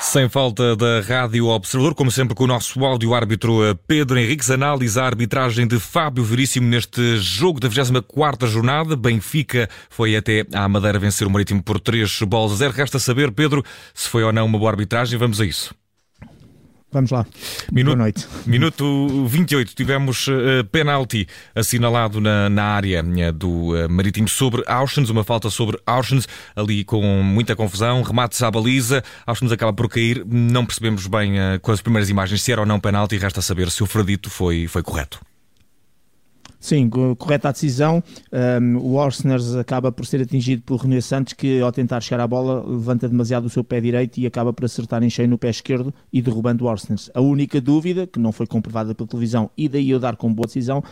Sem falta da Rádio Observador, como sempre com o nosso áudio-árbitro eh, Pedro Henriques, analisa a arbitragem de Fábio Veríssimo neste jogo da 24ª jornada. Benfica foi até à Madeira vencer o Marítimo por 3 bolas a 0. Resta saber, Pedro, se foi ou não uma boa arbitragem. Vamos a isso. Vamos lá. Minuto, Boa noite. Minuto 28, tivemos uh, penalti assinalado na, na área uh, do uh, Marítimo sobre Auschwitz, uma falta sobre Auschwitz, ali com muita confusão, remates à baliza, Auschwitz acaba por cair, não percebemos bem com as primeiras imagens se era ou não penalti, resta saber se o verdito foi, foi correto. Sim, correta a decisão. Um, o Orsners acaba por ser atingido pelo René Santos, que ao tentar chegar à bola levanta demasiado o seu pé direito e acaba por acertar em cheio no pé esquerdo e derrubando o Orsners. A única dúvida, que não foi comprovada pela televisão e daí eu dar com boa decisão,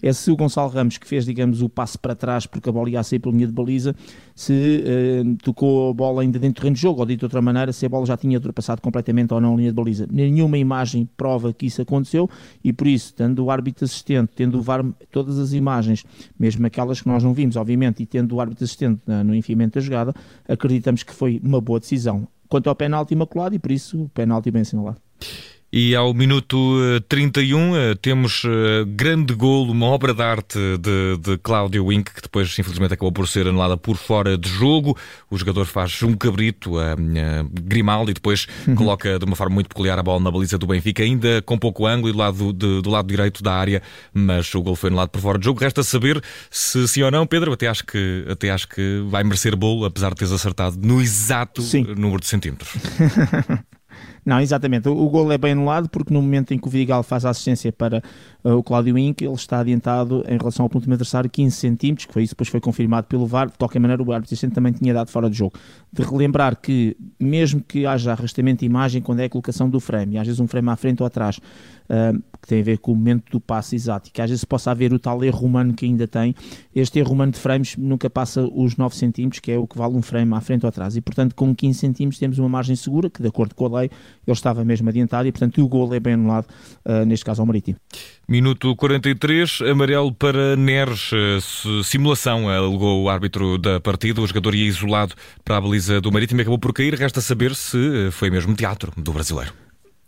é se o Gonçalo Ramos, que fez, digamos, o passo para trás porque a bola ia a sair pela linha de baliza, se uh, tocou a bola ainda dentro do terreno de jogo, ou dito de outra maneira, se a bola já tinha ultrapassado completamente ou não a linha de baliza. Nenhuma imagem prova que isso aconteceu e por isso, tendo o árbitro assistente, tendo o VAR, todas as imagens, mesmo aquelas que nós não vimos, obviamente, e tendo o árbitro assistente no enfiamento da jogada, acreditamos que foi uma boa decisão. Quanto ao penalti imaculado, e por isso o penalti bem assinalado. E ao minuto 31 eh, eh, temos eh, grande golo, uma obra de arte de, de Cláudio Wink, que depois infelizmente acabou por ser anulada por fora de jogo. O jogador faz um cabrito a, Grimaldi e depois uhum. coloca de uma forma muito peculiar a bola na baliza do Benfica, ainda com pouco ângulo e do lado, de, do lado direito da área, mas o golo foi anulado por fora de jogo. Resta saber se sim ou não, Pedro. Até acho que, até acho que vai merecer bolo, apesar de teres acertado no exato sim. número de centímetros. Não, exatamente. O, o gol é bem anulado porque no momento em que o Vidigal faz a assistência para uh, o Cláudio Inc, ele está adiantado em relação ao ponto adversário 15 centímetros, que foi isso depois foi confirmado pelo VAR. De qualquer maneira, o árbitro também tinha dado fora de jogo. De relembrar que, mesmo que haja arrastamento de imagem, quando é a colocação do frame, e às vezes um frame à frente ou atrás, que tem a ver com o momento do passe exato, e que às vezes possa haver o tal erro humano que ainda tem, este erro humano de frames nunca passa os 9 centímetros, que é o que vale um frame à frente ou atrás. E, portanto, com 15 centímetros temos uma margem segura, que de acordo com a lei, ele estava mesmo adiantado, e, portanto, o gol é bem anulado, uh, neste caso ao Marítimo. Minuto 43, amarelo para Neres. Simulação, alegou o árbitro da partida. O jogador ia isolado para a baliza do Marítimo e acabou por cair. Resta saber se foi mesmo teatro do brasileiro.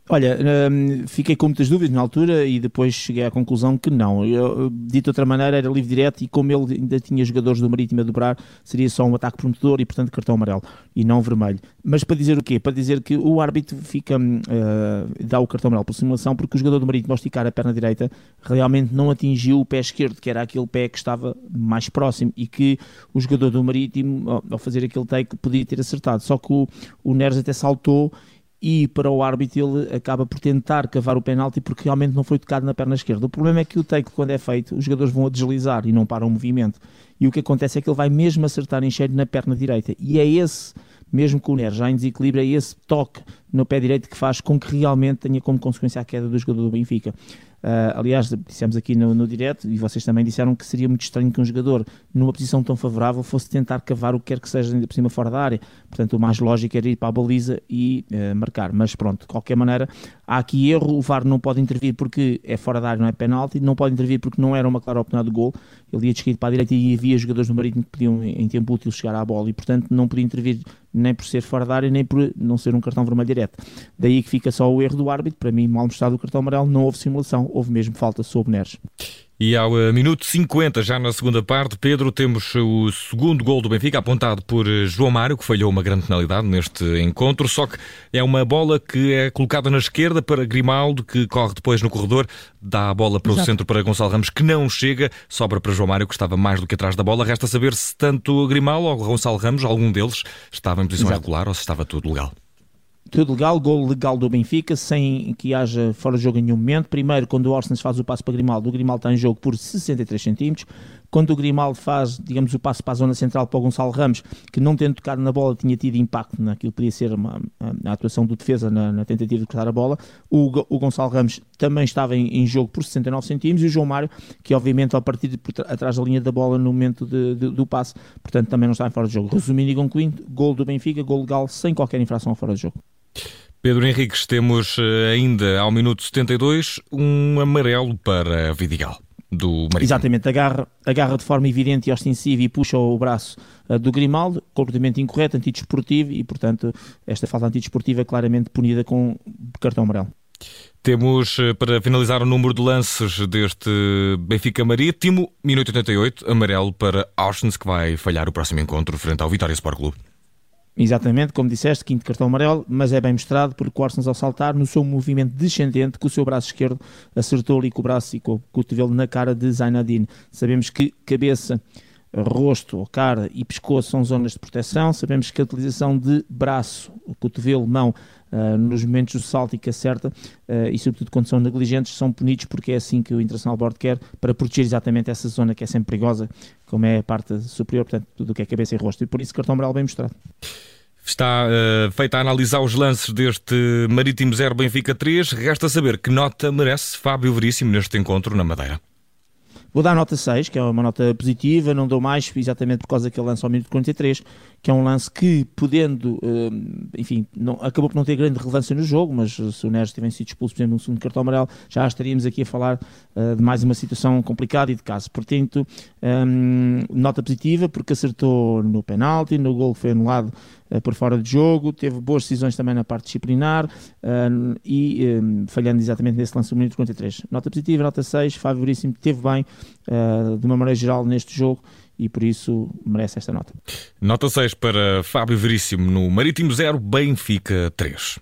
Olha, hum, fiquei com muitas dúvidas na altura e depois cheguei à conclusão que não. Eu, dito de outra maneira, era livre direto e como ele ainda tinha jogadores do Marítimo a dobrar, seria só um ataque prometedor e, portanto, cartão amarelo e não vermelho. Mas para dizer o quê? Para dizer que o árbitro fica, uh, dá o cartão amarelo por simulação porque o jogador do Marítimo, ao esticar a perna direita, realmente não atingiu o pé esquerdo, que era aquele pé que estava mais próximo e que o jogador do Marítimo, ao fazer aquele take, podia ter acertado. Só que o, o Neres até saltou e para o árbitro ele acaba por tentar cavar o penalti porque realmente não foi tocado na perna esquerda. O problema é que o take, quando é feito, os jogadores vão a deslizar e não param o movimento. E o que acontece é que ele vai mesmo acertar em cheio na perna direita. E é esse, mesmo com o Neres já em desequilíbrio, é esse toque no pé direito que faz com que realmente tenha como consequência a queda do jogador do Benfica. Uh, aliás, dissemos aqui no, no direto, e vocês também disseram que seria muito estranho que um jogador, numa posição tão favorável, fosse tentar cavar o que quer que seja ainda por cima fora da área. Portanto, o mais lógico era ir para a baliza e uh, marcar. Mas pronto, de qualquer maneira, há aqui erro. O VAR não pode intervir porque é fora da área, não é penalti. Não pode intervir porque não era uma clara oportunidade de gol. Ele ia descaído para a direita e havia jogadores do Marítimo que podiam, em tempo útil, chegar à bola e, portanto, não podia intervir nem por ser fora da área, nem por não ser um cartão vermelho direto. Daí que fica só o erro do árbitro. Para mim, mal mostrado o cartão amarelo, não houve simulação, houve mesmo falta sobre Neres. E ao uh, minuto 50, já na segunda parte, Pedro, temos o segundo gol do Benfica, apontado por uh, João Mário, que falhou uma grande penalidade neste encontro, só que é uma bola que é colocada na esquerda para Grimaldo, que corre depois no corredor, dá a bola para Exato. o centro para Gonçalo Ramos, que não chega, sobra para João Mário, que estava mais do que atrás da bola. Resta saber se tanto Grimaldo ou Gonçalo Ramos, algum deles, estava em posição Exato. regular ou se estava tudo legal tudo legal, gol legal do Benfica, sem que haja fora de jogo em nenhum momento. Primeiro, quando o Orsnes faz o passo para Grimaldo, o Grimaldo está em jogo por 63 centímetros. Quando o Grimaldo faz, digamos, o passo para a zona central para o Gonçalo Ramos, que não tendo tocado na bola tinha tido impacto naquilo que podia ser uma, a, a atuação do defesa na, na, tentativa de cortar a bola, o, o Gonçalo Ramos também estava em, em, jogo por 69 centímetros e o João Mário, que obviamente ao partir de, atrás da linha da bola no momento de, de, do passe, portanto também não está em fora de jogo. Resumindo e concluindo, gol do Benfica, gol legal, sem qualquer infração fora de jogo. Pedro Henriques, temos eh, ainda ao minuto 72 um amarelo para Vidigal. do Marítimo. Exatamente, agarra, agarra de forma evidente e ostensiva e puxa o braço uh, do Grimaldo, completamente incorreto, antidesportivo e, portanto, esta falta antidesportiva é claramente punida com cartão amarelo. Temos eh, para finalizar o número de lances deste Benfica Marítimo, minuto 88, amarelo para Auschwitz, que vai falhar o próximo encontro frente ao Vitória Sport Clube. Exatamente, como disseste, quinto cartão amarelo, mas é bem mostrado porque o ao saltar, no seu movimento descendente, com o seu braço esquerdo acertou ali com o braço e com o cotovelo na cara de Zainadine. Sabemos que cabeça, rosto, cara e pescoço são zonas de proteção. Sabemos que a utilização de braço, cotovelo, mão uh, nos momentos do salto e que acerta, uh, e sobretudo quando são negligentes, são punidos porque é assim que o Internacional Board quer para proteger exatamente essa zona que é sempre perigosa, como é a parte superior, portanto, tudo o que é cabeça e rosto. E por isso, cartão amarelo bem mostrado. Está uh, feita a analisar os lances deste Marítimo 0 Benfica 3. Resta saber que nota merece Fábio Veríssimo neste encontro na Madeira. Vou dar nota 6, que é uma nota positiva, não dou mais, exatamente por causa daquele lance ao minuto 43, que é um lance que, podendo, eh, enfim, não, acabou por não ter grande relevância no jogo, mas se o Neres tivesse sido expulso, por exemplo, no segundo cartão amarelo, já estaríamos aqui a falar uh, de mais uma situação complicada e de caso. Portanto, um, nota positiva, porque acertou no penalti, no gol que foi anulado uh, por fora de jogo, teve boas decisões também na parte disciplinar uh, e um, falhando exatamente nesse lance do minuto 43. Nota positiva, nota 6, favoríssimo, teve bem uh, de uma maneira geral neste jogo e por isso merece esta nota. Nota 6 para Fábio Veríssimo no Marítimo 0, Benfica 3.